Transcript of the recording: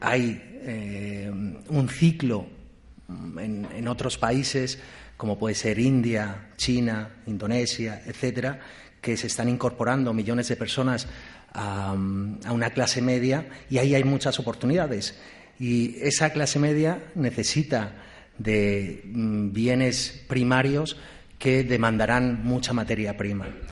Hay eh, un ciclo en, otros países, como puede ser India, China, Indonesia, etcétera, que se están incorporando millones de personas a, a, una clase media y ahí hay muchas oportunidades. Y esa clase media necesita de bienes primarios que demandarán mucha materia prima.